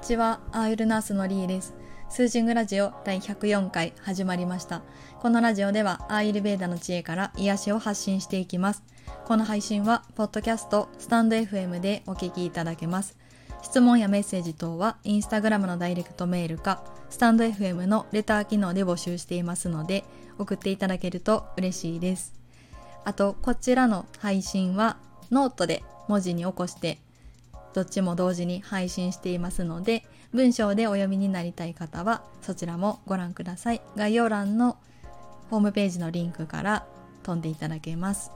にちは、アーユルナースのリーです。スージングラジオ第104回始まりました。このラジオでは、アーユルベーダの知恵から癒しを発信していきます。この配信は、ポッドキャスト、スタンド FM でお聞きいただけます。質問やメッセージ等は、インスタグラムのダイレクトメールか、スタンド FM のレター機能で募集していますので、送っていただけると嬉しいです。あと、こちらの配信は、ノートで文字に起こしてどっちも同時に配信していますので文章でお読みになりたい方はそちらもご覧ください。概要欄のホームページのリンクから飛んでいただけます。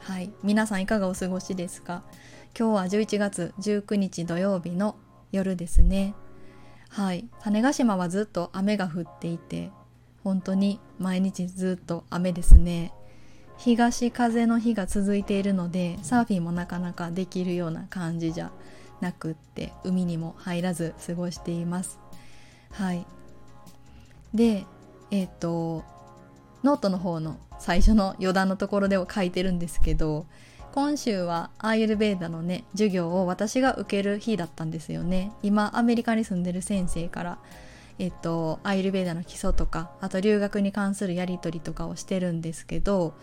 はい。皆さんいかがお過ごしですか？今日は11月19日土曜日の夜ですね。はい。種子島はずっと雨が降っていて本当に毎日ずっと雨ですね。東風の日が続いているのでサーフィンもなかなかできるような感じじゃなくって海にも入らず過ごしています。はい。でえっ、とノートの方の最初の余談のところでは書いてるんですけど今週はアーユルベーダのね授業を私が受ける日だったんですよね。今アメリカに住んでる先生からえっとアーユルベーダの基礎とかあと留学に関するやり取りとかをしてるんですけど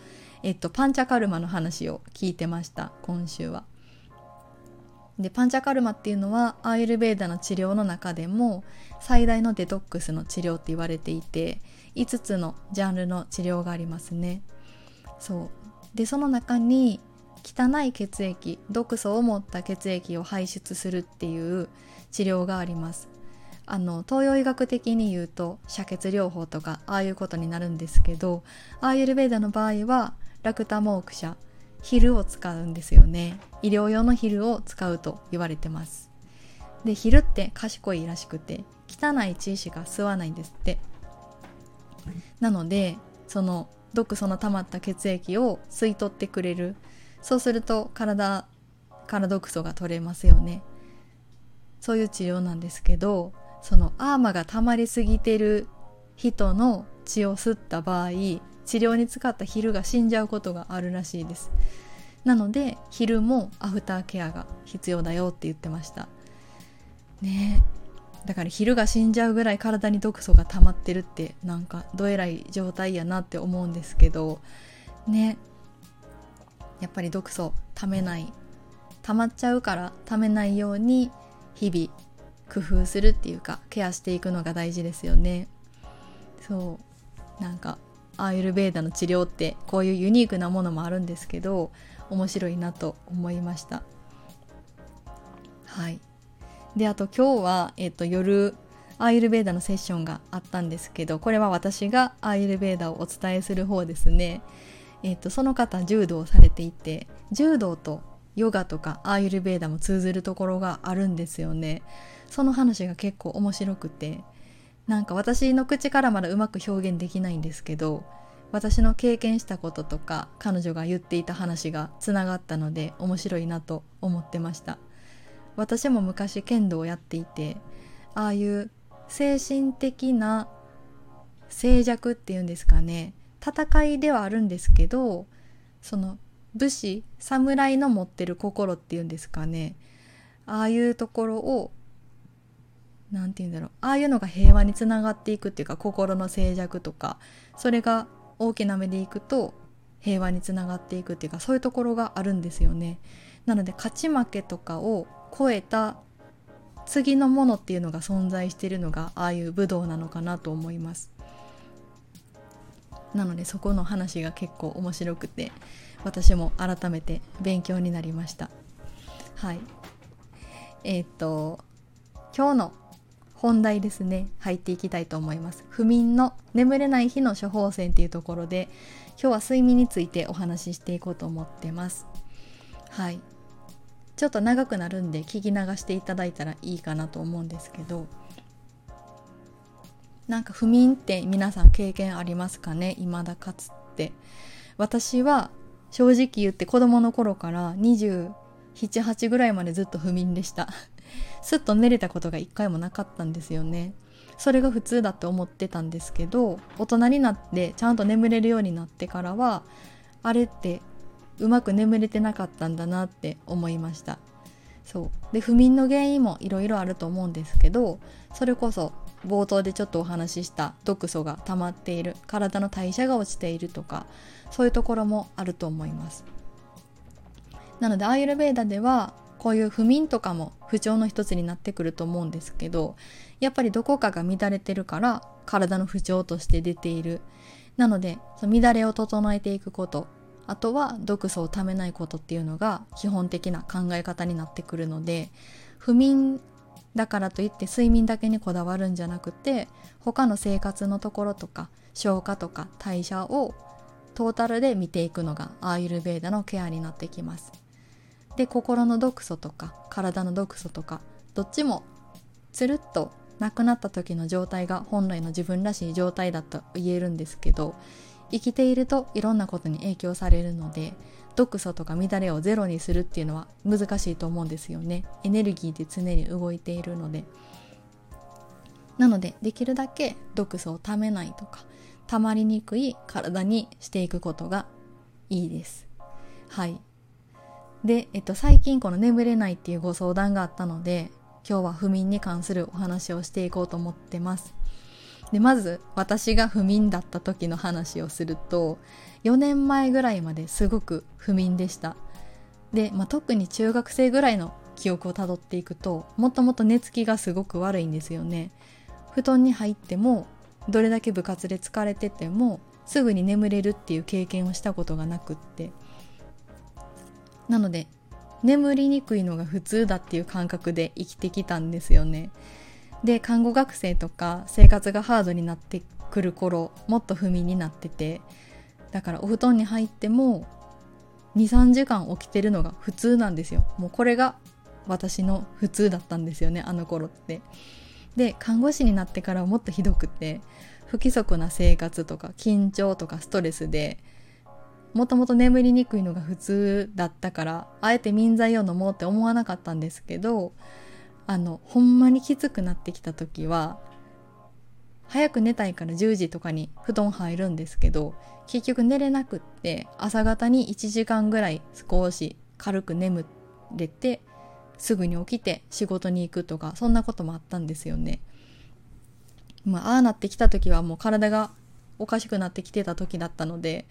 えっと、パンチャカルマの話を聞いてました今週は。でパンチャカルマっていうのはアーユルベーダの治療の中でも最大のデトックスの治療って言われていて5つのジャンルの治療がありますね。そうでその中に汚い血液毒素を持った血液を排出するっていう治療がありますあの東洋医学的に言うと遮血療法とかああいうことになるんですけどアーユルベーダの場合はラクタモーク社ヒルを使うんですよね。医療用のヒルを使うと言われてます。でヒルって賢いらしくて汚い血しか吸わないんですって。なのでその毒素の溜まった血液を吸い取ってくれる。そうすると体から毒素が取れますよね。そういう治療なんですけどそのアーマが溜まりすぎてる人の血を吸った場合治療に使ったヒルが死んじゃうことがあるらしいです。なのでヒルもアフターケアが必要だよって言ってました。ね。だからヒルが死んじゃうぐらい体に毒素が溜まってるってなんかどえらい状態やなって思うんですけどね。やっぱり毒素溜めない溜まっちゃうから溜めないように日々工夫するっていうかケアしていくのが大事ですよね。そう。なんかアーユルベーダの治療ってこういうユニークなものもあるんですけど面白いなと思いました。はい。であと今日は、えっと、夜アーユルベーダのセッションがあったんですけどこれは私がアーユルベーダをお伝えする方ですね。えっとその方柔道をされていて柔道とヨガとかアーユルベーダも通ずるところがあるんですよね。その話が結構面白くてなんか私の口からまだうまく表現できないんですけど私の経験したこととか彼女が言っていた話がつながったので面白いなと思ってました。私も昔剣道をやっていてああいう精神的な静寂っていうんですかね戦いではあるんですけどその武士侍の持ってる心っていうんですかねああいうところを何て言うんだろうああいうのが平和につながっていくっていうか心の静寂とかそれが大きな目でいくと平和につながっていくっていうかそういうところがあるんですよね。なので勝ち負けとかを超えた次のものっていうのが存在しているのがああいう武道なのかなと思います。なのでそこの話が結構面白くて私も改めて勉強になりました。はい。えー、っと今日の本題ですね。入っていきたいと思います。不眠の眠れない日の処方箋っていうところで今日は睡眠についてお話ししていこうと思ってます。はい。ちょっと長くなるんで聞き流していただいたらいいかなと思うんですけどなんか不眠って皆さん経験ありますかね？未だかつって。私は正直言って子供の頃から278ぐらいまでずっと不眠でした。すっと寝れたことが一回もなかったんですよね。それが普通だって思ってたんですけど大人になってちゃんと眠れるようになってからはあれってうまく眠れてなかったんだなって思いました。そう。で不眠の原因もいろいろあると思うんですけどそれこそ冒頭でちょっとお話しした毒素が溜まっている体の代謝が落ちているとかそういうところもあると思います。なのでアーユルベーダではこういう不眠とかも不調の一つになってくると思うんですけどやっぱりどこかが乱れてるから体の不調として出ている。なのでその乱れを整えていくことあとは毒素をためないことっていうのが基本的な考え方になってくるので不眠だからといって睡眠だけにこだわるんじゃなくて他の生活のところとか消化とか代謝をトータルで見ていくのがアーユルベーダのケアになってきます。で心の毒素とか体の毒素とかどっちもつるっとなくなった時の状態が本来の自分らしい状態だと言えるんですけど生きているといろんなことに影響されるので毒素とか乱れをゼロにするっていうのは難しいと思うんですよね。エネルギーで常に動いているので。なのでできるだけ毒素をためないとか溜まりにくい体にしていくことがいいです。はい。で、えっと、最近この眠れないっていうご相談があったので今日は不眠に関するお話をしていこうと思ってます。でまず私が不眠だった時の話をすると4年前ぐらいまですごく不眠でした。で、まあ、特に中学生ぐらいの記憶をたどっていくともともと寝つきがすごく悪いんですよね。布団に入ってもどれだけ部活で疲れててもすぐに眠れるっていう経験をしたことがなくって。なので眠りにくいのが普通だっていう感覚で生きてきたんですよね。で看護学生とか生活がハードになってくる頃もっと不眠になっててだからお布団に入っても23時間起きてるのが普通なんですよ。もうこれが私の普通だったんですよねあの頃って。で看護師になってからもっとひどくて不規則な生活とか緊張とかストレスでもともと眠りにくいのが普通だったからあえて眠剤を飲もうって思わなかったんですけどあのほんまにきつくなってきた時は早く寝たいから10時とかに布団入るんですけど結局寝れなくって朝方に1時間ぐらい少し軽く眠れてすぐに起きて仕事に行くとかそんなこともあったんですよね。まあああなってきた時はもう体がおかしくなってきてた時だったので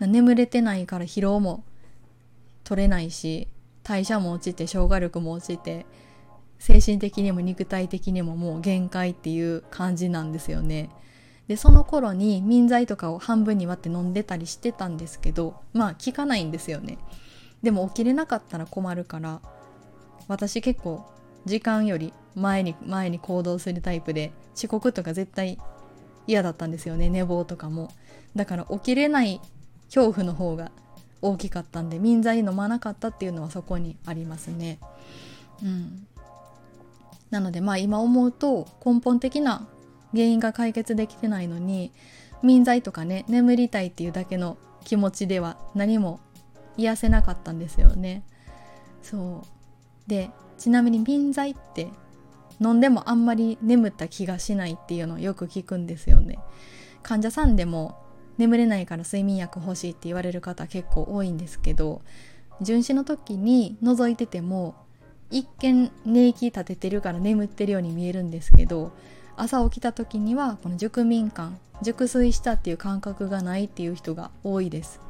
眠れてないから疲労も取れないし代謝も落ちて消化力も落ちて精神的にも肉体的にももう限界っていう感じなんですよね。でその頃に眠剤とかを半分に割って飲んでたりしてたんですけどまあ効かないんですよね。でも起きれなかったら困るから私結構時間より前に前に行動するタイプで遅刻とか絶対嫌だったんですよね寝坊とかもだから起きれない恐怖の方が大きかったんで眠剤飲まなかったっていうのはそこにありますね。うん。なのでまあ今思うと根本的な原因が解決できてないのに眠剤とかね眠りたいっていうだけの気持ちでは何も癒せなかったんですよね。そう。でちなみに眠剤って飲んでもあんまり眠った気がしないっていうのをよく聞くんですよね。患者さんでも眠れないから睡眠薬欲しいって言われる方結構多いんですけど巡視の時に覗いてても一見寝息立ててるから眠ってるように見えるんですけど朝起きた時にはこの熟眠感熟睡したっていう感覚がないっていう人が多いです。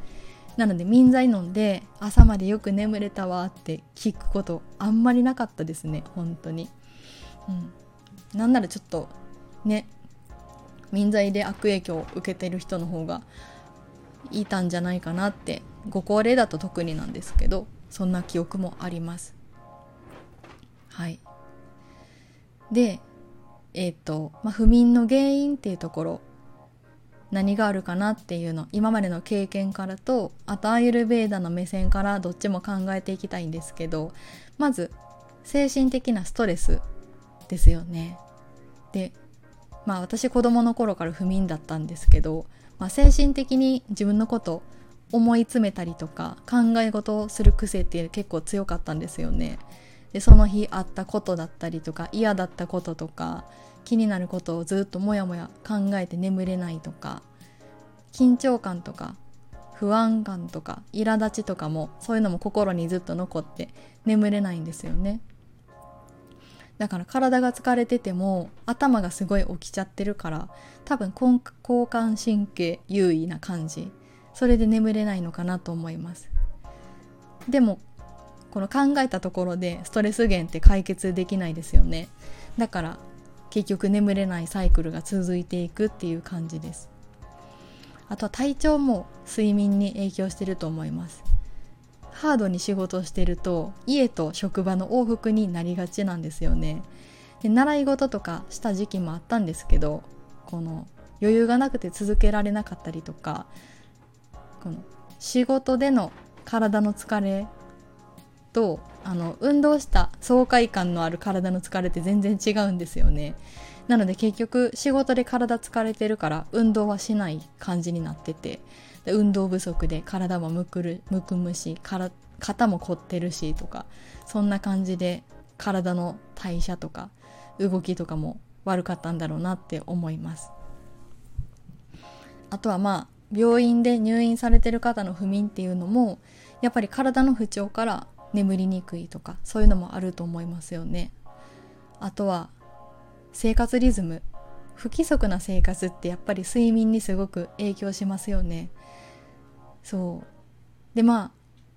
なので眠剤飲んで朝までよく眠れたわって聞くことあんまりなかったですね本当に。うん。なんならちょっとね眠剤で悪影響を受けてる人の方がいたんじゃないかなってご高齢だと特になんですけどそんな記憶もありますはいでえっ、ー、と、まあ、不眠の原因っていうところ何があるかなっていうの今までの経験からとあとアーユルベーダの目線からどっちも考えていきたいんですけどまず精神的なストレスですよね。でまあ私子供の頃から不眠だったんですけど、まあ、精神的に自分のこと思い詰めたりとか考え事をする癖って結構強かったんですよね。でその日あったことだったりとか嫌だったこととか気になることをずっともやもや考えて眠れないとか緊張感とか不不安感とか苛立ちとかもそういうのも心にずっと残って眠れないんですよねだから体が疲れてても頭がすごい起きちゃってるから多分交感神経優位な感じ。それで眠れないのかなと思います。でもこの考えたところでストレス源って解決できないですよね。だから結局眠れないサイクルが続いていくっていう感じです。あとは体調も睡眠に影響してると思います。ハードに仕事してると家と職場の往復になりがちなんですよね。で習い事とかした時期もあったんですけどこの余裕がなくて続けられなかったりとかこの仕事での体の疲れとあの運動した爽快感のある体の疲れって全然違うんですよね。なので結局仕事で体疲れてるから運動はしない感じになってて。運動不足で体もむくるむくむしから肩も凝ってるしとかそんな感じで体の代謝とか動きとかも悪かったんだろうなって思います。あとはまあ病院で入院されてる方の不眠っていうのもやっぱり体の不調から眠りにくいとかそういうのもあると思いますよね。あとは生活リズム。不規則な生活ってやっぱり睡眠にすごく影響しますよね。そう。でまあ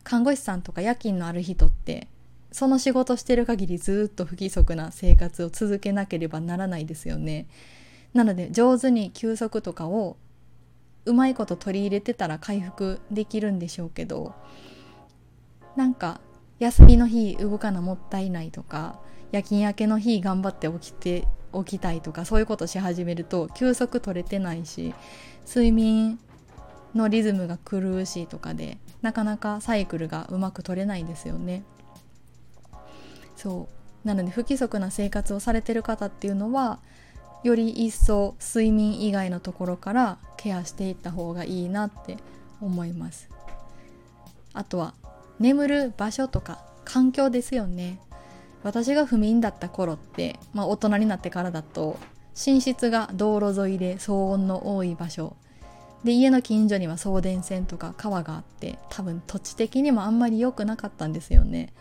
看護師さんとか夜勤のある人ってその仕事してる限りずっと不規則な生活を続けなければならないですよね。なので上手に休息とかをうまいこと取り入れてたら回復できるんでしょうけどなんか休みの日動かなもったいないとか夜勤明けの日頑張って起きて起きたいとかそういうことし始めると休息取れてないし睡眠のリズムが狂うしとかでなかなかサイクルがうまく取れないんですよね。そう。なので不規則な生活をされてる方っていうのはより一層睡眠以外のところからケアしていった方がいいなって思います。あとは眠る場所とか環境ですよね。私が不眠だった頃って、まあ、大人になってからだと寝室が道路沿いで騒音の多い場所で家の近所には送電線とか川があって多分土地的にもあんまり良くなかったんですよね。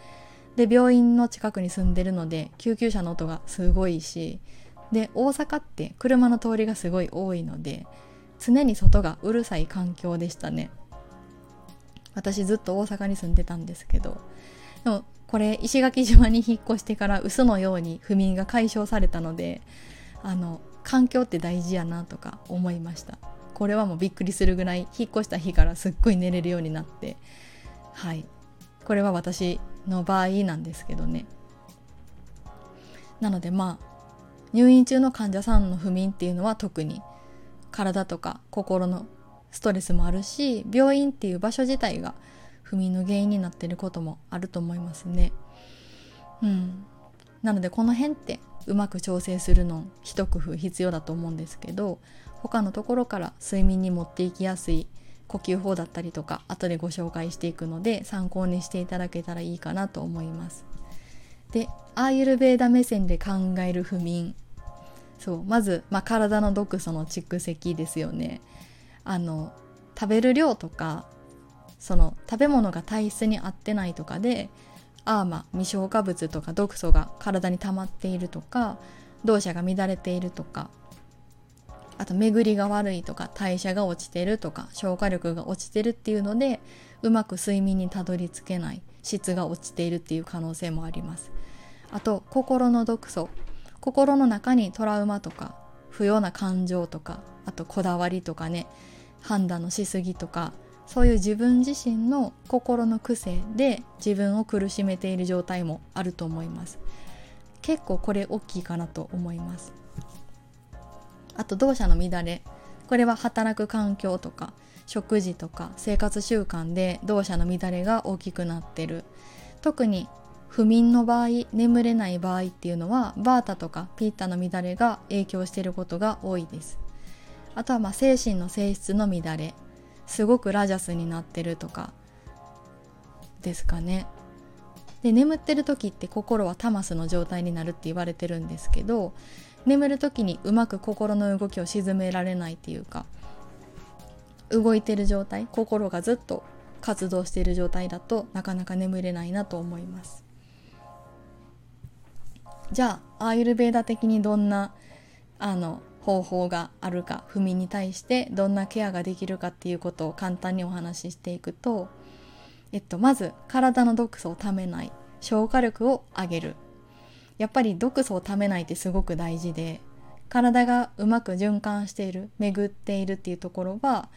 で病院の近くに住んでるので救急車の音がすごいしで大阪って車の通りがすごい多いので常に外がうるさい環境でしたね。私ずっと大阪に住んでたんですけどでもこれ石垣島に引っ越してから嘘のように不眠が解消されたのであの環境って大事やなとか思いました。これはもうびっくりするぐらい引っ越した日からすっごい寝れるようになってはい。これは私の場合なんですけどね。なのでまあ入院中の患者さんの不眠っていうのは特に体とか心のストレスもあるし病院っていう場所自体が不眠の原因になってることもあると思いますね。うん、なのでこの辺ってうまく調整するの一工夫必要だと思うんですけど他のところから睡眠に持っていきやすい呼吸法だったりとか後でご紹介していくので参考にしていただけたらいいかなと思います。でアーユルベーダ目線で考える不眠そうまず、まあ、体の毒素の蓄積ですよねあの食べる量とかその食べ物が体質に合ってないとかでアーマ未消化物とか毒素が体に溜まっているとか動作が乱れているとかあと巡りが悪いとか代謝が落ちてるとか消化力が落ちてるっていうのでうまく睡眠にたどり着けない質が落ちているっていう可能性もあります。あと心の毒素。心の中にトラウマとか不要な感情とかあとこだわりとかね判断のしすぎとかそういう自分自身の心の癖で自分を苦しめている状態もあると思います。結構これ大きいかなと思います。あと動作の乱れ。これは働く環境とか食事とか生活習慣で動作の乱れが大きくなってる。特に不眠の場合眠れない場合っていうのはバータとかピータの乱れが影響していることが多いです。あとはまあ精神の性質の乱れ。すごくラジャスになってるとかですかね。で眠ってる時って心はタマスの状態になるって言われてるんですけど眠る時にうまく心の動きを沈められないっていうか動いてる状態心がずっと活動している状態だとなかなか眠れないなと思います。じゃあアーユルベーダ的にどんなあの方法があるか不眠に対してどんなケアができるかっていうことを簡単にお話ししていくと、えっと、まず体の毒素をためない消化力を上げる。やっぱり毒素をためないってすごく大事で体がうまく循環している巡っているっていうところは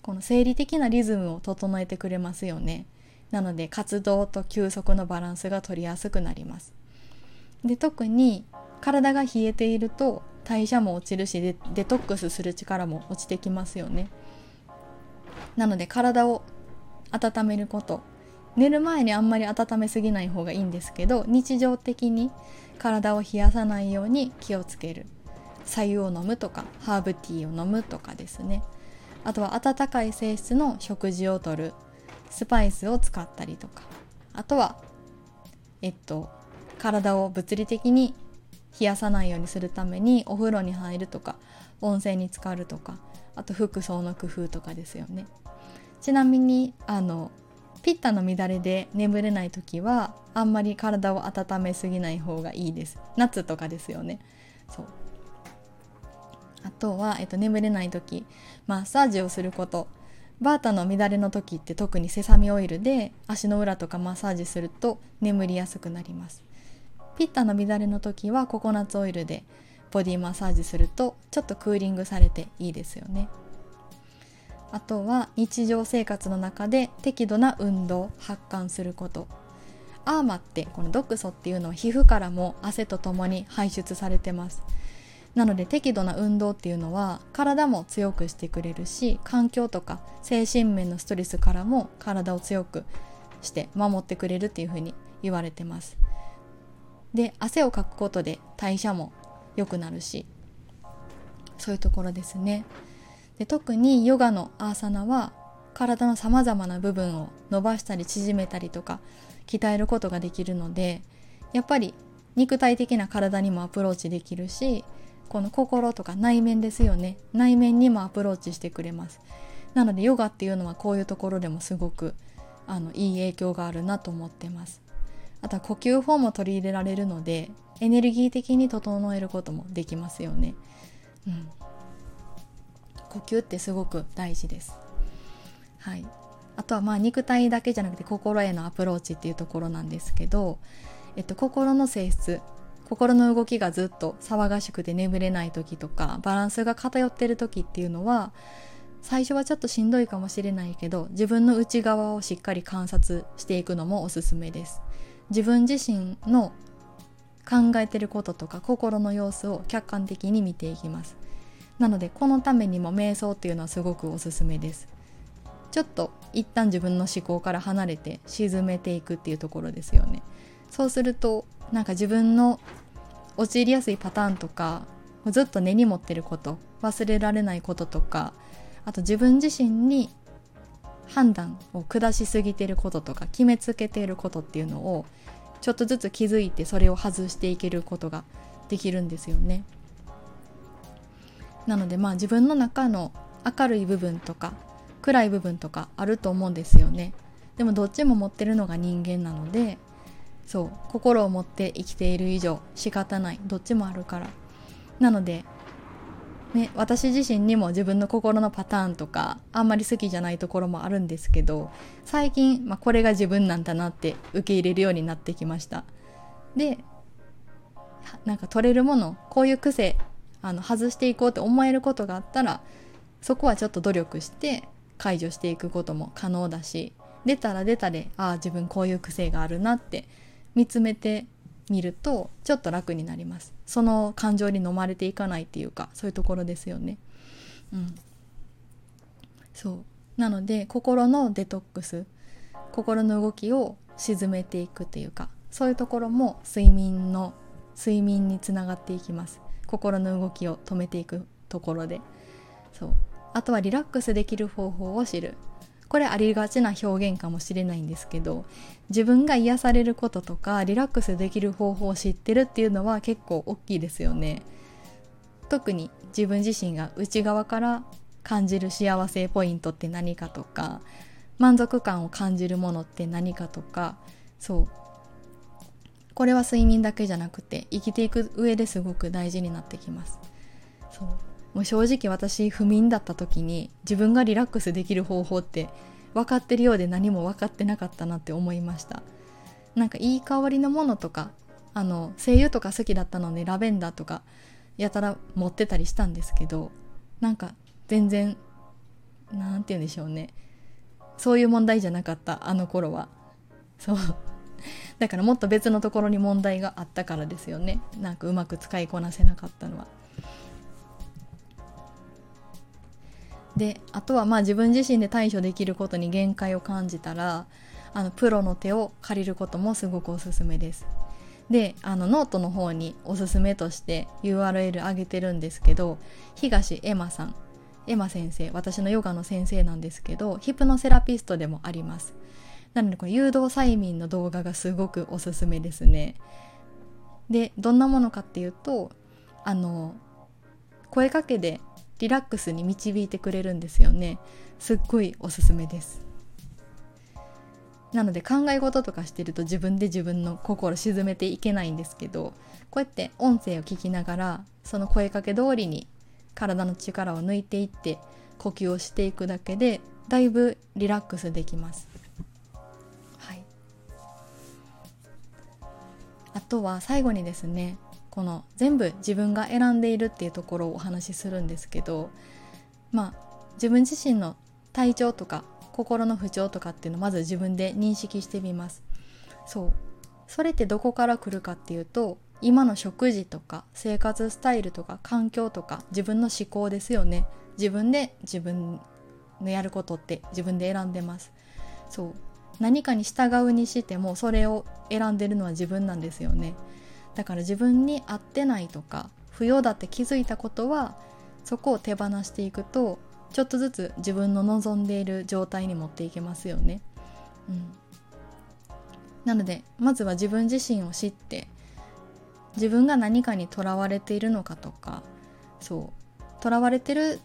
この生理的なリズムを整えてくれますよね。なので活動と休息のバランスが取りやすくなります。で特に体が冷えていると代謝も落ちるしデデトックスする力も落ちてきますよね。なので体を温めること。寝る前にあんまり温めすぎない方がいいんですけど日常的に体を冷やさないように気をつける。白湯を飲むとかハーブティーを飲むとかですね。あとは温かい性質の食事をとる。スパイスを使ったりとか。あとはえっと体を物理的に冷やさないようにするためにお風呂に入るとか温泉に浸かるとかあと服装の工夫とかですよね。ちなみにあのピッタの乱れで眠れない時はあんまり体を温めすぎない方がいいです。夏とかですよね。そう。あとは、えっと、眠れない時マッサージをすること。バータの乱れの時って特にセサミオイルで足の裏とかマッサージすると眠りやすくなります。ピッタの乱れの時はココナッツオイルでボディマッサージするとちょっとクーリングされていいですよね。あとは日常生活の中で適度な運動発汗すること。アーマってこの毒素っていうのは皮膚からも汗とともに排出されてます。なので適度な運動っていうのは体も強くしてくれるし環境とか精神面のストレスからも体を強くして守ってくれるっていうふうに言われてます。で汗をかくことで代謝も良くなるしそういうところですね。で特にヨガのアーサナは体のさまざまな部分を伸ばしたり縮めたりとか鍛えることができるのでやっぱり肉体的な体にもアプローチできるしこの心とか内面ですよね。内面にもアプローチしてくれます。なのでヨガっていうのはこういうところでもすごくあのいい影響があるなと思ってます。あとは呼吸法も取り入れられるのでエネルギー的に整えることもできますよね。うん。呼吸ってすごく大事です。はい。あとはまあ肉体だけじゃなくて心へのアプローチっていうところなんですけど、えっと、心の性質心の動きがずっと騒がしくて眠れない時とかバランスが偏ってる時っていうのは最初はちょっとしんどいかもしれないけど自分の内側をしっかり観察していくのもおすすめです。自分自身の考えてることとか心の様子を客観的に見ていきます。なのでこのためにも瞑想っていうのはすごくおすすめです。ちょっと一旦自分の思考から離れて沈めていくっていうところですよね。そうするとなんか自分の陥りやすいパターンとかずっと根に持ってること忘れられないこととかあと自分自身に判断を下しすぎてることとか決めつけていることっていうのをちょっとずつ気づいてそれを外していけることができるんですよね。なのでまあ自分の中の明るい部分とか暗い部分とかあると思うんですよね。でもどっちも持ってるのが人間なのでそう心を持って生きている以上仕方ないどっちもあるからなのでね、私自身にも自分の心のパターンとかあんまり好きじゃないところもあるんですけど最近、まあ、これが自分なんだなって受け入れるようになってきました。でなんか取れるものこういう癖あの外していこうって思えることがあったらそこはちょっと努力して解除していくことも可能だし出たら出たでああ自分こういう癖があるなって見つめてみるとちょっと楽になります。その感情に飲まれていかないっていうかそういうところですよね。うん。そう。なので心のデトックス心の動きを沈めていくっていうかそういうところも睡眠の睡眠につながっていきます。心の動きを止めていくところで。そう。あとはリラックスできる方法を知る。これありがちな表現かもしれないんですけど自分が癒されることとかリラックスできる方法を知ってるっていうのは結構大きいですよね。特に自分自身が内側から感じる幸せポイントって何かとか満足感を感じるものって何かとかそう。これは睡眠だけじゃなくて生きていく上ですごく大事になってきます。そう。もう正直私不眠だった時に自分がリラックスできる方法って分かってるようで何も分かってなかったなって思いました。なんかいい香りのものとかあの精油とか好きだったのでラベンダーとかやたら持ってたりしたんですけどなんか全然何て言うんでしょうね。そういう問題じゃなかったあの頃は。そう。だからもっと別のところに問題があったからですよね。なんかうまく使いこなせなかったのは。であとはまあ自分自身で対処できることに限界を感じたらあのプロの手を借りることもすごくおすすめです。であのノートの方におすすめとして URL 上げてるんですけど東エマさん。エマ先生私のヨガの先生なんですけどヒプノセラピストでもあります。なのでこの誘導催眠の動画がすごくおすすめですね。でどんなものかっていうとあの声かけでリラックスに導いてくれるんですよね。すっごいおすすめです。なので考え事とかしてると自分で自分の心沈めていけないんですけどこうやって音声を聞きながらその声かけ通りに体の力を抜いていって呼吸をしていくだけでだいぶリラックスできます。はい、あとは最後にですねこの全部自分が選んでいるっていうところをお話しするんですけどまあ自分自身の体調とか心の不調とかっていうのをまず自分で認識してみます。そう。それってどこから来るかっていうと今の食事とか生活スタイルとか環境とか自分の思考ですよね。自分で自分のやることって自分で選んでます。そう。何かに従うにしてもそれを選んでるのは自分なんですよね。だから自分に合ってないとか不要だって気づいたことはそこを手放していくとちょっとずつ自分の望んでいる状態に持っていけますよね。うん、なのでまずは自分自身を知って自分が何かにとらわれているのかとかそう。とらわれてる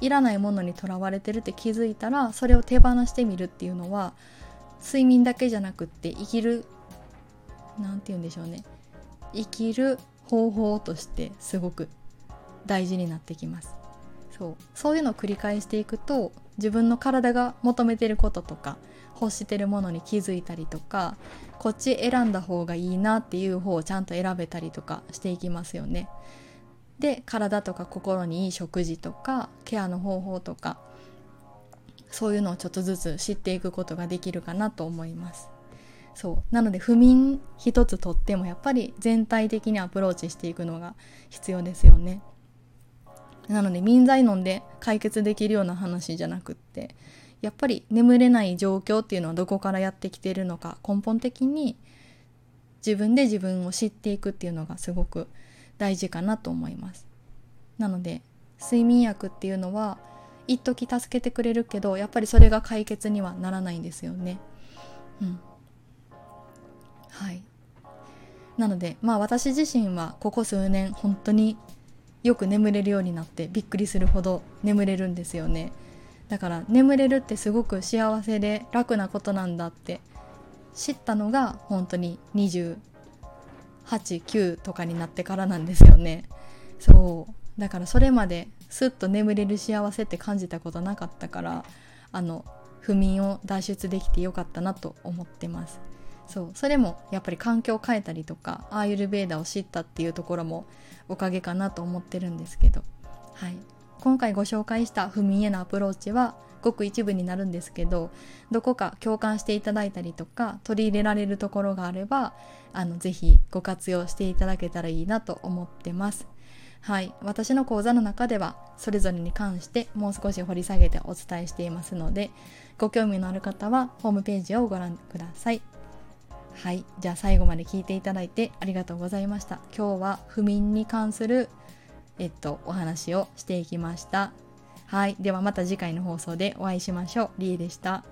いらないものにとらわれてるって気づいたらそれを手放してみるっていうのは睡眠だけじゃなくって生きる何て言うんでしょうね。生きる方法としてすごく大事になってきますそうそういうのを繰り返していくと自分の体が求めてることとか欲してるものに気づいたりとかこっち選んだ方がいいなっていう方をちゃんと選べたりとかしていきますよね。で体とか心にいい食事とかケアの方法とかそういうのをちょっとずつ知っていくことができるかなと思います。そう。なので不眠一つとってもやっぱり全体的にアプローチしていくのが必要ですよね。なので眠剤飲んで解決できるような話じゃなくってやっぱり眠れない状況っていうのはどこからやってきているのか根本的に自分で自分を知っていくっていうのがすごく大事かなと思います。なので睡眠薬っていうのは一時助けてくれるけどやっぱりそれが解決にはならないんですよね。うん。はい。なのでまあ私自身はここ数年本当によく眠れるようになってびっくりするほど眠れるんですよね。だから眠れるってすごく幸せで楽なことなんだって知ったのが本当に289とかになってからなんですよね。そう。だからそれまですっと眠れる幸せって感じたことなかったからあの不眠を脱出できてよかったなと思ってます。そうそれもやっぱり環境を変えたりとかアーユルベーダを知ったっていうところもおかげかなと思ってるんですけど、はい、今回ご紹介した不眠へのアプローチはごく一部になるんですけどどこか共感していただいたりとか取り入れられるところがあればあのぜひご活用していただけたらいいなと思ってます。はい、私の講座の中ではそれぞれに関してもう少し掘り下げてお伝えしていますのでご興味のある方はホームページをご覧ください。はい、じゃあ最後まで聞いていただいてありがとうございました。今日は不眠に関するえっとお話をしていきました。はい、ではまた次回の放送でお会いしましょう。りえでした。